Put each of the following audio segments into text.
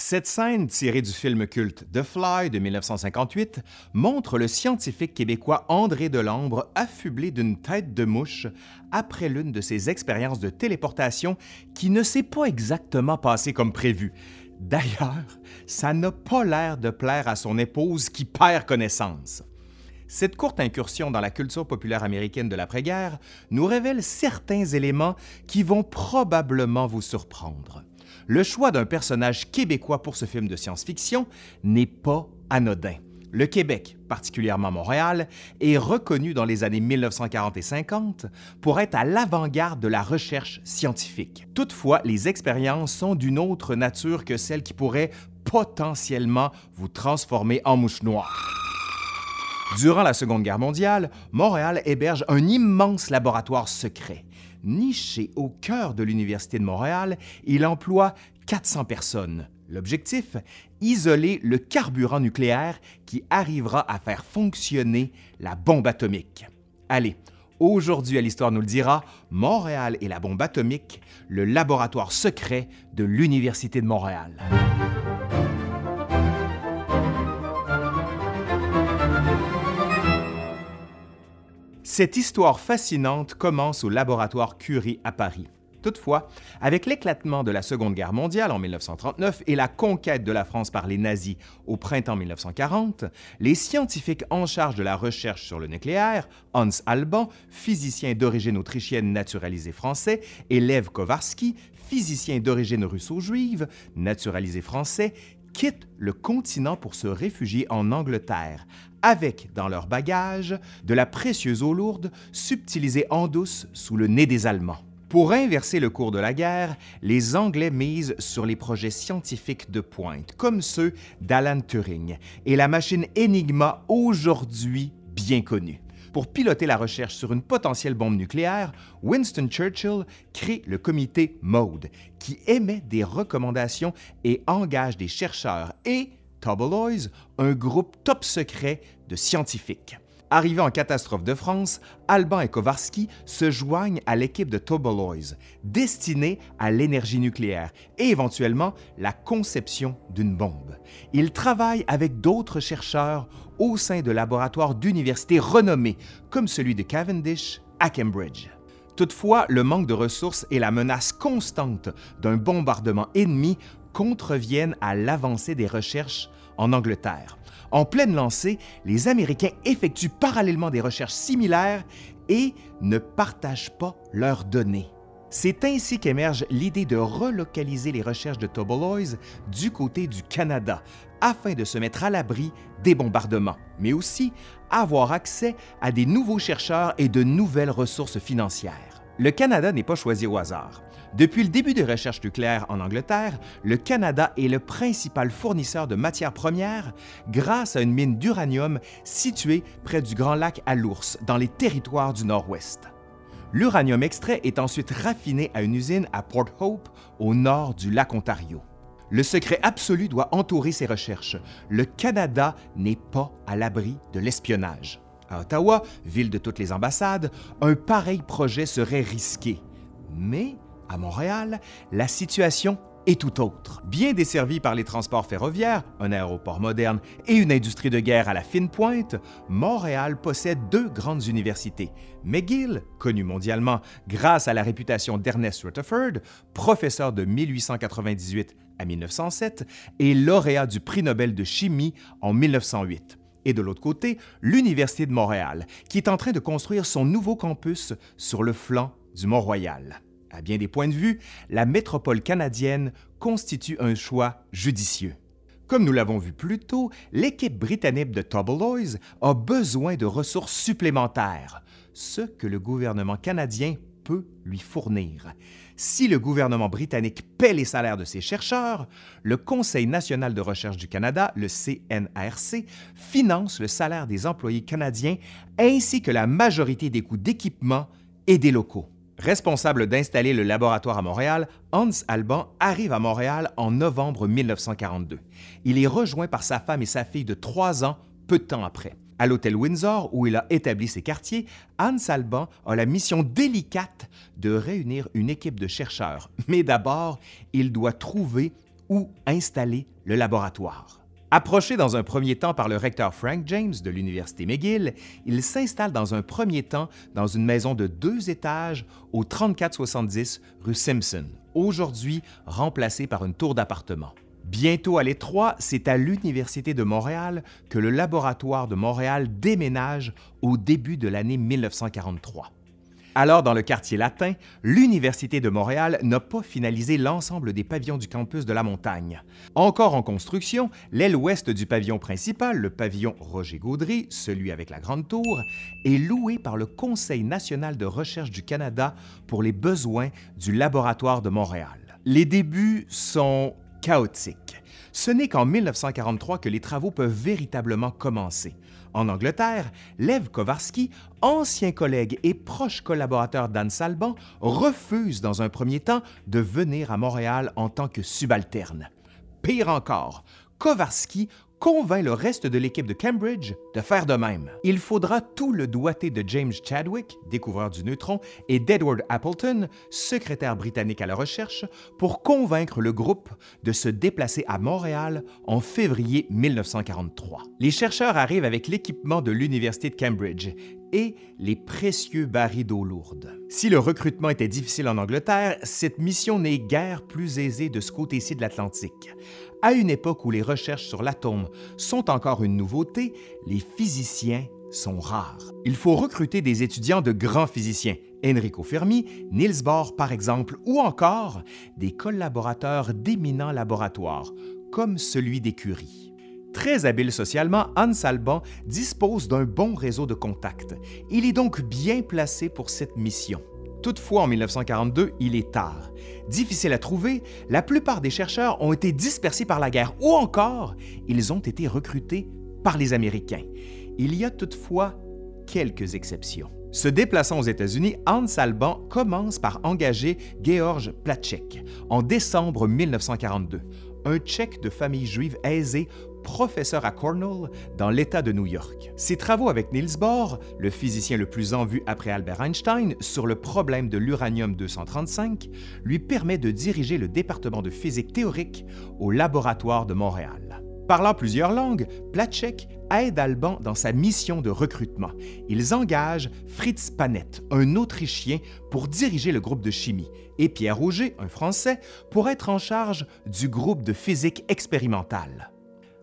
Cette scène, tirée du film culte The Fly de 1958, montre le scientifique québécois André Delambre affublé d'une tête de mouche après l'une de ses expériences de téléportation qui ne s'est pas exactement passée comme prévu. D'ailleurs, ça n'a pas l'air de plaire à son épouse qui perd connaissance. Cette courte incursion dans la culture populaire américaine de l'après-guerre nous révèle certains éléments qui vont probablement vous surprendre le choix d'un personnage québécois pour ce film de science-fiction n'est pas anodin. Le Québec, particulièrement Montréal, est reconnu dans les années 1940 et 50 pour être à l'avant-garde de la recherche scientifique. Toutefois, les expériences sont d'une autre nature que celles qui pourraient potentiellement vous transformer en mouche noire. Durant la Seconde Guerre mondiale, Montréal héberge un immense laboratoire secret. Niché au cœur de l'Université de Montréal, il emploie 400 personnes. L'objectif Isoler le carburant nucléaire qui arrivera à faire fonctionner la bombe atomique. Allez, aujourd'hui à l'Histoire nous le dira, Montréal et la bombe atomique, le laboratoire secret de l'Université de Montréal. Cette histoire fascinante commence au laboratoire Curie à Paris. Toutefois, avec l'éclatement de la Seconde Guerre mondiale en 1939 et la conquête de la France par les nazis au printemps 1940, les scientifiques en charge de la recherche sur le nucléaire, Hans Alban, physicien d'origine autrichienne naturalisé français, et Lev Kowarski, physicien d'origine russo-juive naturalisé français, quittent le continent pour se réfugier en Angleterre, avec dans leur bagage de la précieuse eau lourde subtilisée en douce sous le nez des Allemands. Pour inverser le cours de la guerre, les Anglais misent sur les projets scientifiques de pointe, comme ceux d'Alan Turing et la machine Enigma aujourd'hui bien connue. Pour piloter la recherche sur une potentielle bombe nucléaire, Winston Churchill crée le comité MODE, qui émet des recommandations et engage des chercheurs et Toboloys, un groupe top secret de scientifiques. Arrivés en catastrophe de France, Alban et Kowarski se joignent à l'équipe de Toboloys, destinée à l'énergie nucléaire et éventuellement la conception d'une bombe. Ils travaillent avec d'autres chercheurs au sein de laboratoires d'universités renommés, comme celui de Cavendish à Cambridge. Toutefois, le manque de ressources et la menace constante d'un bombardement ennemi contreviennent à l'avancée des recherches en Angleterre. En pleine lancée, les Américains effectuent parallèlement des recherches similaires et ne partagent pas leurs données. C'est ainsi qu'émerge l'idée de relocaliser les recherches de Toboloys du côté du Canada, afin de se mettre à l'abri des bombardements, mais aussi avoir accès à des nouveaux chercheurs et de nouvelles ressources financières. Le Canada n'est pas choisi au hasard. Depuis le début des recherches nucléaires en Angleterre, le Canada est le principal fournisseur de matières premières grâce à une mine d'uranium située près du Grand Lac à l'Ours, dans les territoires du Nord-Ouest. L'uranium extrait est ensuite raffiné à une usine à Port Hope, au nord du lac Ontario. Le secret absolu doit entourer ces recherches. Le Canada n'est pas à l'abri de l'espionnage. À Ottawa, ville de toutes les ambassades, un pareil projet serait risqué. Mais à Montréal, la situation est tout autre. Bien desservi par les transports ferroviaires, un aéroport moderne et une industrie de guerre à la fine pointe, Montréal possède deux grandes universités. McGill, connu mondialement grâce à la réputation d'Ernest Rutherford, professeur de 1898 à 1907 et lauréat du prix Nobel de chimie en 1908 et de l'autre côté, l'Université de Montréal, qui est en train de construire son nouveau campus sur le flanc du Mont-Royal. À bien des points de vue, la métropole canadienne constitue un choix judicieux. Comme nous l'avons vu plus tôt, l'équipe britannique de Toboloys a besoin de ressources supplémentaires, ce que le gouvernement canadien peut lui fournir. Si le gouvernement britannique paie les salaires de ses chercheurs, le Conseil national de recherche du Canada, le CNRC, finance le salaire des employés canadiens ainsi que la majorité des coûts d'équipement et des locaux. Responsable d'installer le laboratoire à Montréal, Hans Alban arrive à Montréal en novembre 1942. Il est rejoint par sa femme et sa fille de trois ans peu de temps après. À l'hôtel Windsor, où il a établi ses quartiers, Hans Alban a la mission délicate de réunir une équipe de chercheurs. Mais d'abord, il doit trouver où installer le laboratoire. Approché dans un premier temps par le recteur Frank James de l'Université McGill, il s'installe dans un premier temps dans une maison de deux étages au 3470 rue Simpson, aujourd'hui remplacée par une tour d'appartements. Bientôt à l'étroit, c'est à l'Université de Montréal que le laboratoire de Montréal déménage au début de l'année 1943. Alors, dans le quartier latin, l'Université de Montréal n'a pas finalisé l'ensemble des pavillons du campus de la montagne. Encore en construction, l'aile ouest du pavillon principal, le pavillon Roger Gaudry, celui avec la Grande Tour, est loué par le Conseil national de recherche du Canada pour les besoins du laboratoire de Montréal. Les débuts sont chaotique. Ce n'est qu'en 1943 que les travaux peuvent véritablement commencer. En Angleterre, Lev Kowarski, ancien collègue et proche collaborateur d'Anne Salban, refuse dans un premier temps de venir à Montréal en tant que subalterne. Pire encore, Kowarski convainc le reste de l'équipe de Cambridge de faire de même. Il faudra tout le doigté de James Chadwick, découvreur du neutron, et d'Edward Appleton, secrétaire britannique à la recherche, pour convaincre le groupe de se déplacer à Montréal en février 1943. Les chercheurs arrivent avec l'équipement de l'Université de Cambridge et les précieux barils d'eau lourde. Si le recrutement était difficile en Angleterre, cette mission n'est guère plus aisée de ce côté-ci de l'Atlantique. À une époque où les recherches sur l'atome sont encore une nouveauté, les physiciens sont rares. Il faut recruter des étudiants de grands physiciens, Enrico Fermi, Niels Bohr par exemple, ou encore des collaborateurs d'éminents laboratoires, comme celui des Curie. Très habile socialement, Hans Alban dispose d'un bon réseau de contacts. Il est donc bien placé pour cette mission. Toutefois, en 1942, il est tard. Difficile à trouver, la plupart des chercheurs ont été dispersés par la guerre ou encore ils ont été recrutés par les Américains. Il y a toutefois quelques exceptions. Se déplaçant aux États-Unis, Hans Alban commence par engager Georg Platschek en décembre 1942, un Tchèque de famille juive aisée professeur à Cornell dans l'État de New York. Ses travaux avec Niels Bohr, le physicien le plus en vue après Albert Einstein, sur le problème de l'uranium-235, lui permet de diriger le département de physique théorique au laboratoire de Montréal. Parlant plusieurs langues, Platschek aide Alban dans sa mission de recrutement. Ils engagent Fritz Panett, un Autrichien, pour diriger le groupe de chimie, et Pierre Rouget, un Français, pour être en charge du groupe de physique expérimentale.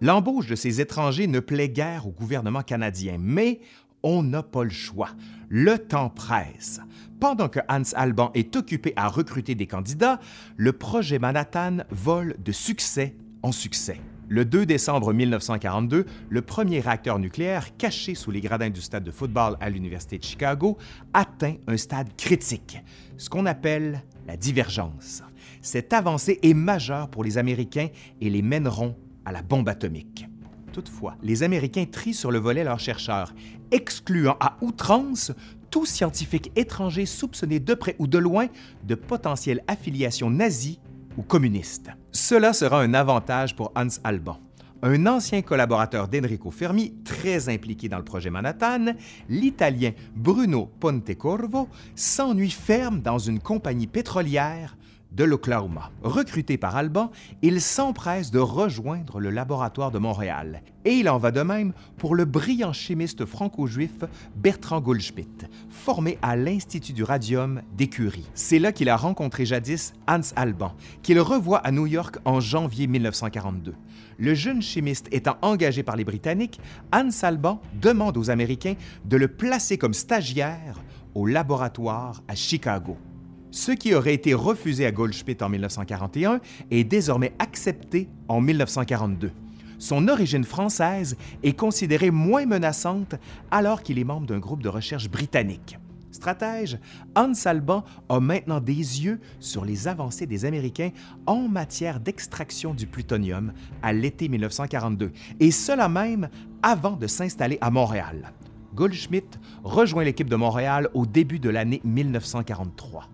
L'embauche de ces étrangers ne plaît guère au gouvernement canadien, mais on n'a pas le choix. Le temps presse. Pendant que Hans Alban est occupé à recruter des candidats, le projet Manhattan vole de succès en succès. Le 2 décembre 1942, le premier réacteur nucléaire, caché sous les gradins du stade de football à l'Université de Chicago, atteint un stade critique, ce qu'on appelle la divergence. Cette avancée est majeure pour les Américains et les mèneront à la bombe atomique. Toutefois, les Américains trient sur le volet leurs chercheurs, excluant à outrance tout scientifique étranger soupçonné de près ou de loin de potentielle affiliation nazie ou communiste. Cela sera un avantage pour Hans Alban. Un ancien collaborateur d'Enrico Fermi, très impliqué dans le projet Manhattan, l'Italien Bruno Pontecorvo s'ennuie ferme dans une compagnie pétrolière de l'Oklahoma. Recruté par Alban, il s'empresse de rejoindre le laboratoire de Montréal. Et il en va de même pour le brillant chimiste franco-juif Bertrand Goldschmidt, formé à l'Institut du radium d'Écurie. C'est là qu'il a rencontré jadis Hans Alban, qu'il revoit à New York en janvier 1942. Le jeune chimiste étant engagé par les Britanniques, Hans Alban demande aux Américains de le placer comme stagiaire au laboratoire à Chicago. Ce qui aurait été refusé à Goldschmidt en 1941 est désormais accepté en 1942. Son origine française est considérée moins menaçante alors qu'il est membre d'un groupe de recherche britannique. Stratège, Hans Alban a maintenant des yeux sur les avancées des Américains en matière d'extraction du plutonium à l'été 1942, et cela même avant de s'installer à Montréal. Goldschmidt rejoint l'équipe de Montréal au début de l'année 1943.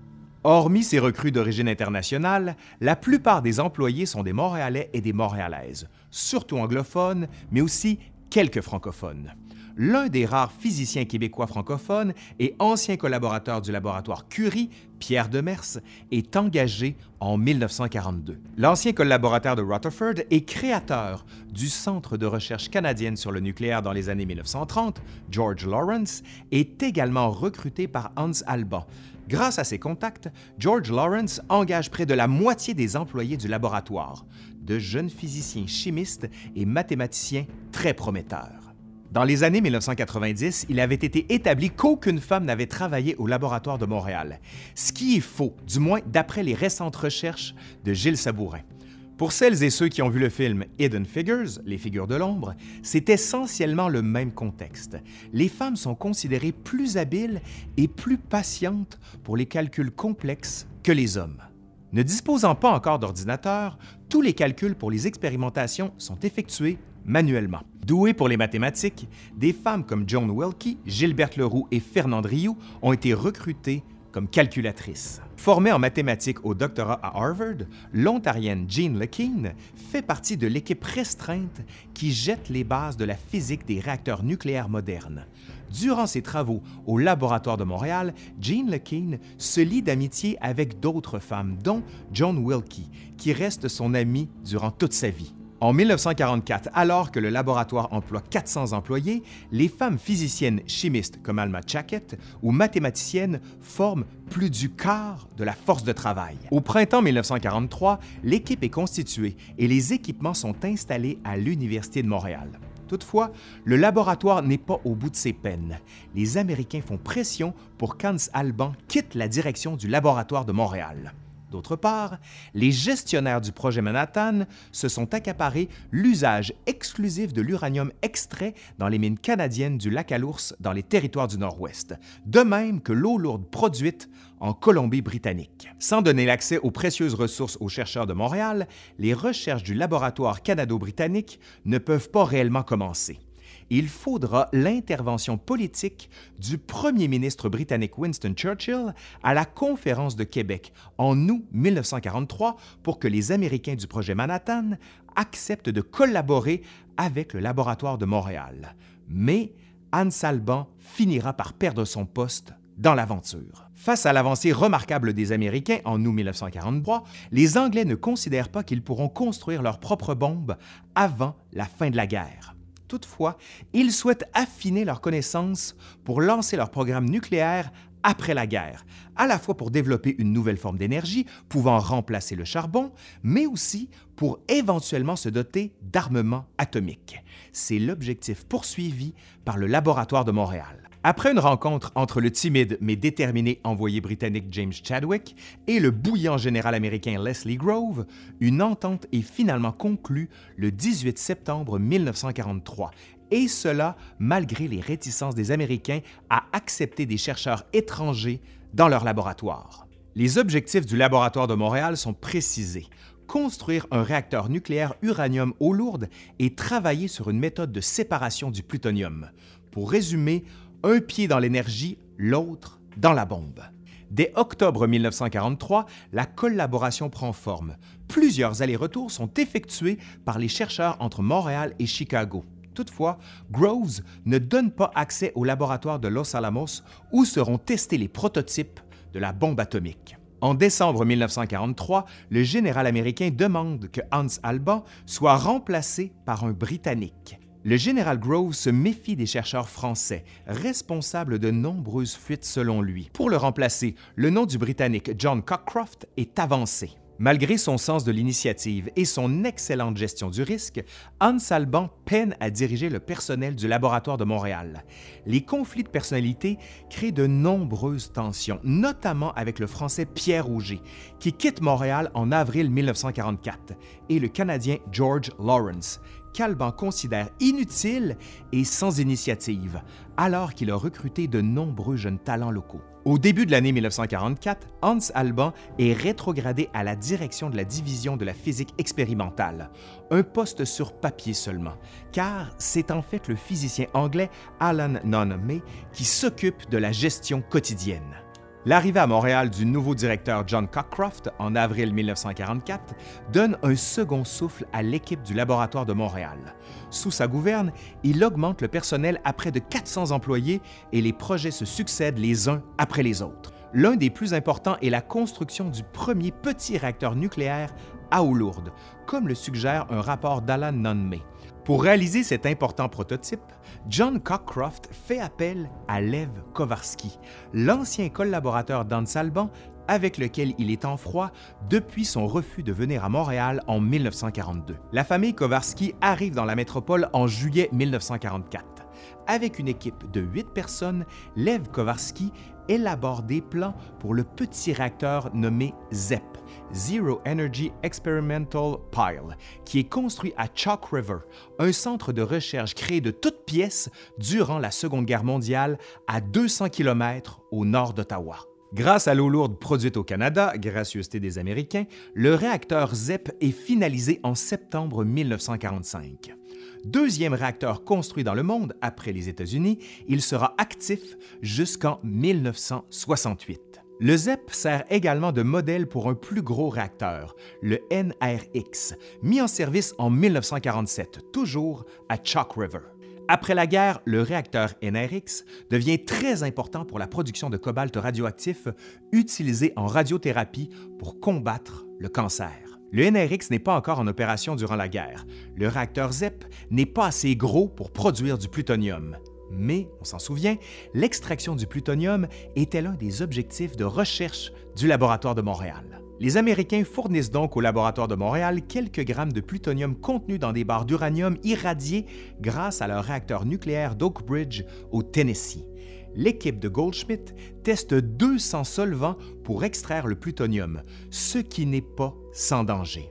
Hormis ces recrues d'origine internationale, la plupart des employés sont des Montréalais et des Montréalaises, surtout anglophones, mais aussi quelques francophones. L'un des rares physiciens québécois francophones et ancien collaborateur du laboratoire Curie, Pierre Demers, est engagé en 1942. L'ancien collaborateur de Rutherford et créateur du Centre de recherche canadienne sur le nucléaire dans les années 1930, George Lawrence, est également recruté par Hans Alban. Grâce à ses contacts, George Lawrence engage près de la moitié des employés du laboratoire, de jeunes physiciens chimistes et mathématiciens très prometteurs. Dans les années 1990, il avait été établi qu'aucune femme n'avait travaillé au laboratoire de Montréal, ce qui est faux, du moins d'après les récentes recherches de Gilles Sabourin. Pour celles et ceux qui ont vu le film Hidden Figures, les figures de l'ombre, c'est essentiellement le même contexte. Les femmes sont considérées plus habiles et plus patientes pour les calculs complexes que les hommes. Ne disposant pas encore d'ordinateur, tous les calculs pour les expérimentations sont effectués manuellement. Douées pour les mathématiques, des femmes comme Joan Wilkie, Gilberte Leroux et Fernande Rioux ont été recrutées comme calculatrices. Formée en mathématiques au doctorat à Harvard, l'Ontarienne Jean LeKean fait partie de l'équipe restreinte qui jette les bases de la physique des réacteurs nucléaires modernes. Durant ses travaux au laboratoire de Montréal, Jean LeKean se lie d'amitié avec d'autres femmes, dont Joan Wilkie, qui reste son amie durant toute sa vie. En 1944, alors que le laboratoire emploie 400 employés, les femmes physiciennes chimistes comme Alma Chackett ou mathématiciennes forment plus du quart de la force de travail. Au printemps 1943, l'équipe est constituée et les équipements sont installés à l'Université de Montréal. Toutefois, le laboratoire n'est pas au bout de ses peines. Les Américains font pression pour qu'Hans Alban quitte la direction du laboratoire de Montréal. D'autre part, les gestionnaires du projet Manhattan se sont accaparés l'usage exclusif de l'uranium extrait dans les mines canadiennes du lac à l'Ours dans les territoires du Nord-Ouest, de même que l'eau lourde produite en Colombie-Britannique. Sans donner l'accès aux précieuses ressources aux chercheurs de Montréal, les recherches du laboratoire canado-britannique ne peuvent pas réellement commencer il faudra l'intervention politique du premier ministre britannique Winston Churchill à la conférence de Québec en août 1943 pour que les Américains du projet Manhattan acceptent de collaborer avec le laboratoire de Montréal. Mais Anne Salban finira par perdre son poste dans l'aventure. Face à l'avancée remarquable des Américains en août 1943, les Anglais ne considèrent pas qu'ils pourront construire leurs propres bombes avant la fin de la guerre. Toutefois, ils souhaitent affiner leurs connaissances pour lancer leur programme nucléaire après la guerre, à la fois pour développer une nouvelle forme d'énergie pouvant remplacer le charbon, mais aussi pour éventuellement se doter d'armements atomiques. C'est l'objectif poursuivi par le laboratoire de Montréal. Après une rencontre entre le timide mais déterminé envoyé britannique James Chadwick et le bouillant général américain Leslie Grove, une entente est finalement conclue le 18 septembre 1943, et cela malgré les réticences des Américains à accepter des chercheurs étrangers dans leur laboratoire. Les objectifs du laboratoire de Montréal sont précisés construire un réacteur nucléaire uranium eau lourde et travailler sur une méthode de séparation du plutonium. Pour résumer, un pied dans l'énergie, l'autre dans la bombe. Dès octobre 1943, la collaboration prend forme. Plusieurs allers-retours sont effectués par les chercheurs entre Montréal et Chicago. Toutefois, Groves ne donne pas accès au laboratoire de Los Alamos où seront testés les prototypes de la bombe atomique. En décembre 1943, le général américain demande que Hans Alban soit remplacé par un Britannique. Le général Grove se méfie des chercheurs français, responsables de nombreuses fuites selon lui. Pour le remplacer, le nom du Britannique John Cockcroft est avancé. Malgré son sens de l'initiative et son excellente gestion du risque, Hans Alban peine à diriger le personnel du laboratoire de Montréal. Les conflits de personnalité créent de nombreuses tensions, notamment avec le Français Pierre Auger, qui quitte Montréal en avril 1944, et le Canadien George Lawrence, qu'Alban considère inutile et sans initiative, alors qu'il a recruté de nombreux jeunes talents locaux. Au début de l'année 1944, Hans Alban est rétrogradé à la direction de la division de la physique expérimentale, un poste sur papier seulement, car c'est en fait le physicien anglais Alan Noname qui s'occupe de la gestion quotidienne. L'arrivée à Montréal du nouveau directeur John Cockcroft en avril 1944 donne un second souffle à l'équipe du laboratoire de Montréal. Sous sa gouverne, il augmente le personnel à près de 400 employés et les projets se succèdent les uns après les autres. L'un des plus importants est la construction du premier petit réacteur nucléaire à eau lourde, comme le suggère un rapport d'Alan Nunn-May. Pour réaliser cet important prototype, John Cockcroft fait appel à Lev Kowarski, l'ancien collaborateur d'Anne Salban avec lequel il est en froid depuis son refus de venir à Montréal en 1942. La famille Kowarski arrive dans la métropole en juillet 1944. Avec une équipe de huit personnes, Lev Kowarski élabore des plans pour le petit réacteur nommé ZEP, Zero Energy Experimental Pile, qui est construit à Chalk River, un centre de recherche créé de toutes pièces durant la Seconde Guerre mondiale à 200 km au nord d'Ottawa. Grâce à l'eau lourde produite au Canada, gracieuseté des Américains, le réacteur ZEP est finalisé en septembre 1945 deuxième réacteur construit dans le monde après les États-Unis, il sera actif jusqu'en 1968. Le ZEP sert également de modèle pour un plus gros réacteur, le NRX, mis en service en 1947, toujours à Chalk River. Après la guerre, le réacteur NRX devient très important pour la production de cobalt radioactif utilisé en radiothérapie pour combattre le cancer. Le NRX n'est pas encore en opération durant la guerre. Le réacteur ZEP n'est pas assez gros pour produire du plutonium. Mais, on s'en souvient, l'extraction du plutonium était l'un des objectifs de recherche du laboratoire de Montréal. Les Américains fournissent donc au laboratoire de Montréal quelques grammes de plutonium contenus dans des barres d'uranium irradiées grâce à leur réacteur nucléaire d'Oak Bridge au Tennessee l'équipe de Goldschmidt teste 200 solvants pour extraire le plutonium, ce qui n'est pas sans danger.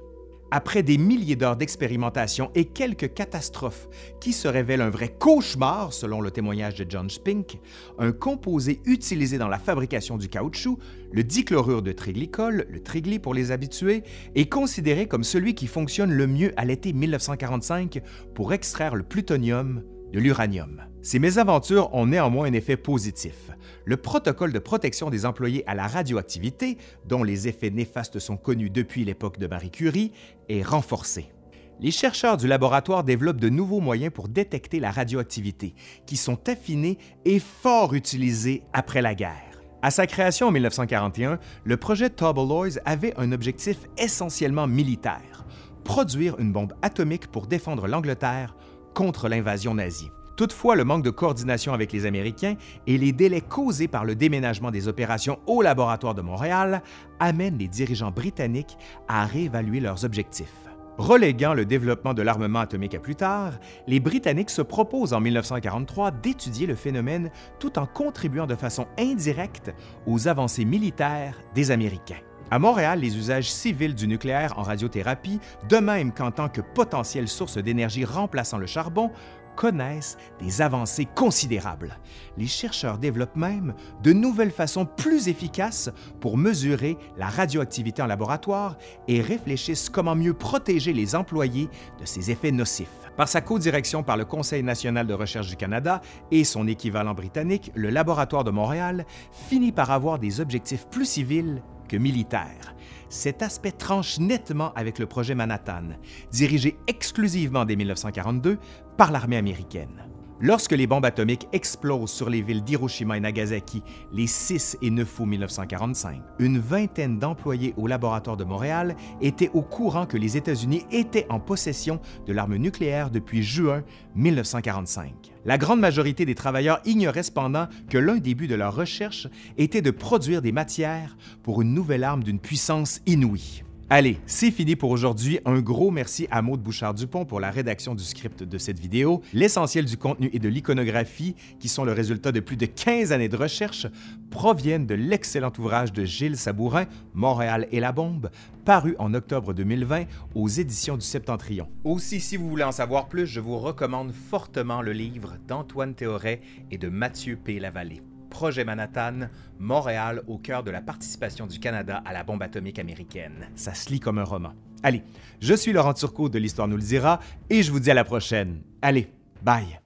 Après des milliers d'heures d'expérimentation et quelques catastrophes qui se révèlent un vrai cauchemar selon le témoignage de John Spink, un composé utilisé dans la fabrication du caoutchouc, le dichlorure de triglycol, le trigly pour les habitués, est considéré comme celui qui fonctionne le mieux à l'été 1945 pour extraire le plutonium de l'uranium. Ces mésaventures ont néanmoins un effet positif. Le protocole de protection des employés à la radioactivité, dont les effets néfastes sont connus depuis l'époque de Marie Curie, est renforcé. Les chercheurs du laboratoire développent de nouveaux moyens pour détecter la radioactivité, qui sont affinés et fort utilisés après la guerre. À sa création en 1941, le projet Tobolloys avait un objectif essentiellement militaire, produire une bombe atomique pour défendre l'Angleterre contre l'invasion nazie. Toutefois, le manque de coordination avec les Américains et les délais causés par le déménagement des opérations au laboratoire de Montréal amènent les dirigeants britanniques à réévaluer leurs objectifs. Reléguant le développement de l'armement atomique à plus tard, les Britanniques se proposent en 1943 d'étudier le phénomène tout en contribuant de façon indirecte aux avancées militaires des Américains. À Montréal, les usages civils du nucléaire en radiothérapie, de même qu'en tant que potentielle source d'énergie remplaçant le charbon, connaissent des avancées considérables. Les chercheurs développent même de nouvelles façons plus efficaces pour mesurer la radioactivité en laboratoire et réfléchissent comment mieux protéger les employés de ces effets nocifs. Par sa co-direction par le Conseil national de recherche du Canada et son équivalent britannique, le Laboratoire de Montréal finit par avoir des objectifs plus civils militaire. Cet aspect tranche nettement avec le projet Manhattan, dirigé exclusivement dès 1942 par l'armée américaine. Lorsque les bombes atomiques explosent sur les villes d'Hiroshima et Nagasaki les 6 et 9 août 1945, une vingtaine d'employés au laboratoire de Montréal étaient au courant que les États-Unis étaient en possession de l'arme nucléaire depuis juin 1945. La grande majorité des travailleurs ignoraient cependant que l'un des buts de leur recherche était de produire des matières pour une nouvelle arme d'une puissance inouïe. Allez, c'est fini pour aujourd'hui. Un gros merci à Maude Bouchard-Dupont pour la rédaction du script de cette vidéo. L'essentiel du contenu et de l'iconographie, qui sont le résultat de plus de 15 années de recherche, proviennent de l'excellent ouvrage de Gilles Sabourin, Montréal et la bombe, paru en octobre 2020 aux éditions du Septentrion. Aussi, si vous voulez en savoir plus, je vous recommande fortement le livre d'Antoine Théoret et de Mathieu P. Lavallée. Projet Manhattan, Montréal au cœur de la participation du Canada à la bombe atomique américaine. Ça se lit comme un roman. Allez, je suis Laurent Turcot de l'Histoire nous le dira et je vous dis à la prochaine. Allez, bye!